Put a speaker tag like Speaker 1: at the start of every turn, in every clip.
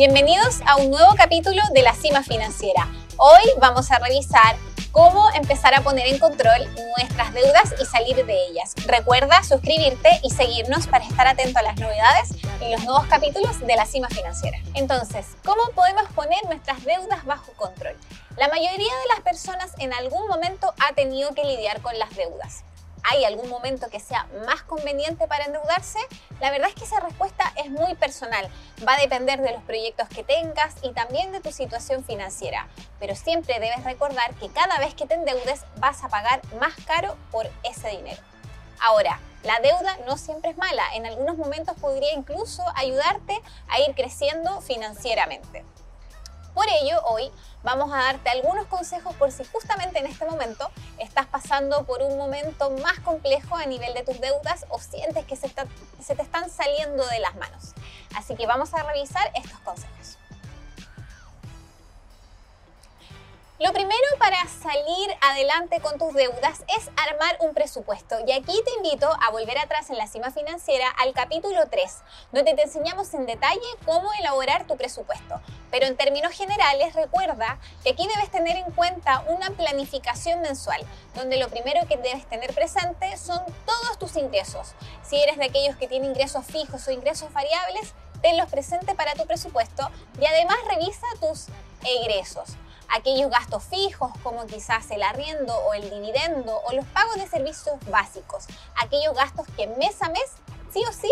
Speaker 1: Bienvenidos a un nuevo capítulo de la Cima Financiera. Hoy vamos a revisar cómo empezar a poner en control nuestras deudas y salir de ellas. Recuerda suscribirte y seguirnos para estar atento a las novedades y los nuevos capítulos de la Cima Financiera. Entonces, ¿cómo podemos poner nuestras deudas bajo control? La mayoría de las personas en algún momento ha tenido que lidiar con las deudas hay algún momento que sea más conveniente para endeudarse, la verdad es que esa respuesta es muy personal. Va a depender de los proyectos que tengas y también de tu situación financiera. Pero siempre debes recordar que cada vez que te endeudes vas a pagar más caro por ese dinero. Ahora, la deuda no siempre es mala. En algunos momentos podría incluso ayudarte a ir creciendo financieramente. Por ello, hoy vamos a darte algunos consejos por si justamente en este momento estás pasando por un momento más complejo a nivel de tus deudas o sientes que se, se te están saliendo de las manos. Así que vamos a revisar estos consejos. Lo primero para salir adelante con tus deudas es armar un presupuesto. Y aquí te invito a volver atrás en la cima financiera al capítulo 3, donde te enseñamos en detalle cómo elaborar tu presupuesto. Pero en términos generales, recuerda que aquí debes tener en cuenta una planificación mensual, donde lo primero que debes tener presente son todos tus ingresos. Si eres de aquellos que tienen ingresos fijos o ingresos variables, tenlos presente para tu presupuesto y además revisa tus egresos aquellos gastos fijos como quizás el arriendo o el dividendo o los pagos de servicios básicos, aquellos gastos que mes a mes sí o sí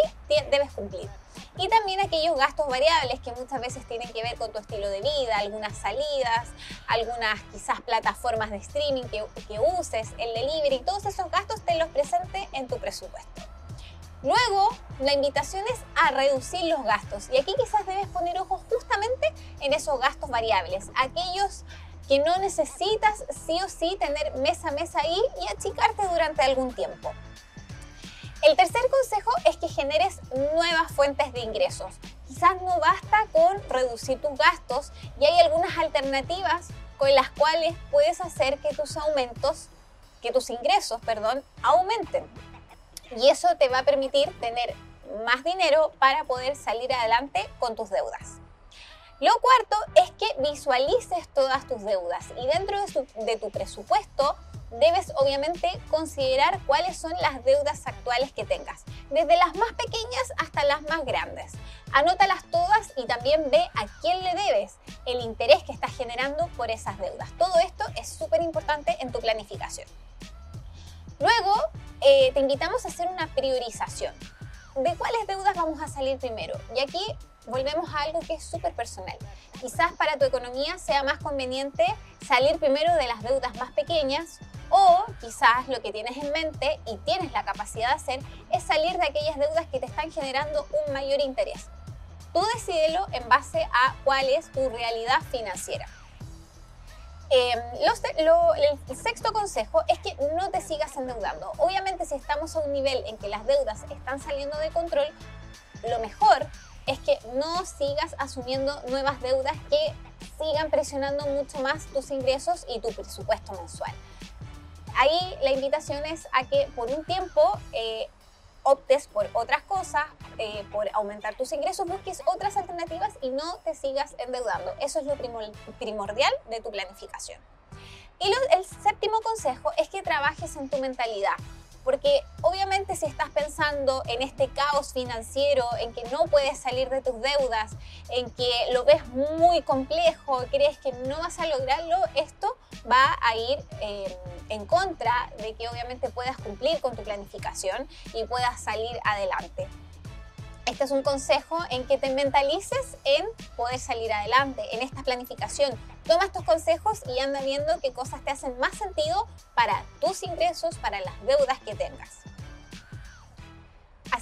Speaker 1: debes cumplir. Y también aquellos gastos variables que muchas veces tienen que ver con tu estilo de vida, algunas salidas, algunas quizás plataformas de streaming que, uses, el delivery, todos esos gastos tenlos presentes en tu presupuesto. Luego, la invitación es a reducir los gastos. Y aquí quizás debes poner ojo justamente en esos gastos variables, aquellos que no necesitas sí o sí tener mes a mes ahí y achicarte durante algún tiempo. El tercer consejo es que generes nuevas fuentes de ingresos. Quizás no basta con reducir tus gastos y hay algunas alternativas con las cuales puedes hacer que tus aumentos, que tus ingresos, perdón, aumenten y eso te va a permitir tener más dinero para poder salir adelante con tus deudas. Lo cuarto es que visualices todas tus deudas y dentro de, tu presupuesto debes obviamente considerar cuáles son las deudas actuales que tengas, desde las más pequeñas hasta las más grandes. Anótalas todas y también ve a quién le debes, el interés que estás generando por esas deudas. Todo esto es súper importante en tu planificación. Luego, eh, te invitamos a hacer una priorización de cuáles deudas vamos a salir primero. Y aquí volvemos a algo que es súper personal. Quizás para tu economía sea más conveniente salir primero de las deudas más pequeñas o quizás lo que tienes en mente y tienes la capacidad de hacer es salir de aquellas deudas que te están generando un mayor interés. Tú decídelo en base a cuál es tu realidad financiera. Em, el sexto consejo es que no te sigas endeudando. Obviamente si estamos a un nivel en que las deudas están saliendo de control, lo mejor es que no sigas asumiendo nuevas deudas que sigan presionando mucho más tus ingresos y tu presupuesto mensual. Ahí la invitación es a que por un tiempo eh, optes por otras cosas, eh, por aumentar tus ingresos, busques otras alternativas y no te sigas endeudando. Eso es lo primordial de tu planificación. Y el séptimo consejo es que trabajes en tu mentalidad. Porque si estás pensando en este caos financiero, en que no puedes salir de tus deudas, en que lo ves muy complejo, crees que no vas a lograrlo, esto va a ir eh, en contra de que obviamente puedas cumplir con tu planificación y puedas salir adelante. Este es un consejo en que te mentalices en poder salir adelante, en esta planificación. Toma estos consejos y anda viendo qué cosas te hacen más sentido para tus ingresos, para las deudas que tengas.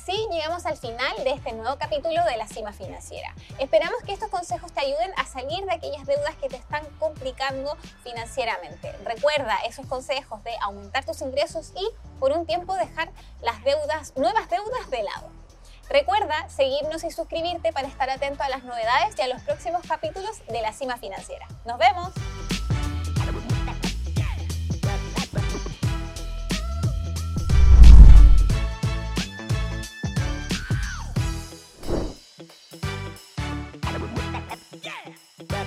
Speaker 1: Así llegamos al final de este nuevo capítulo de la cima financiera. Esperamos que estos consejos te ayuden a salir de aquellas deudas que te están complicando financieramente. Recuerda esos consejos de aumentar tus ingresos y por un tiempo dejar las deudas, nuevas deudas de lado. Recuerda seguirnos y suscribirte para estar atento a las novedades y a los próximos capítulos de La Cima Financiera. ¡Nos vemos!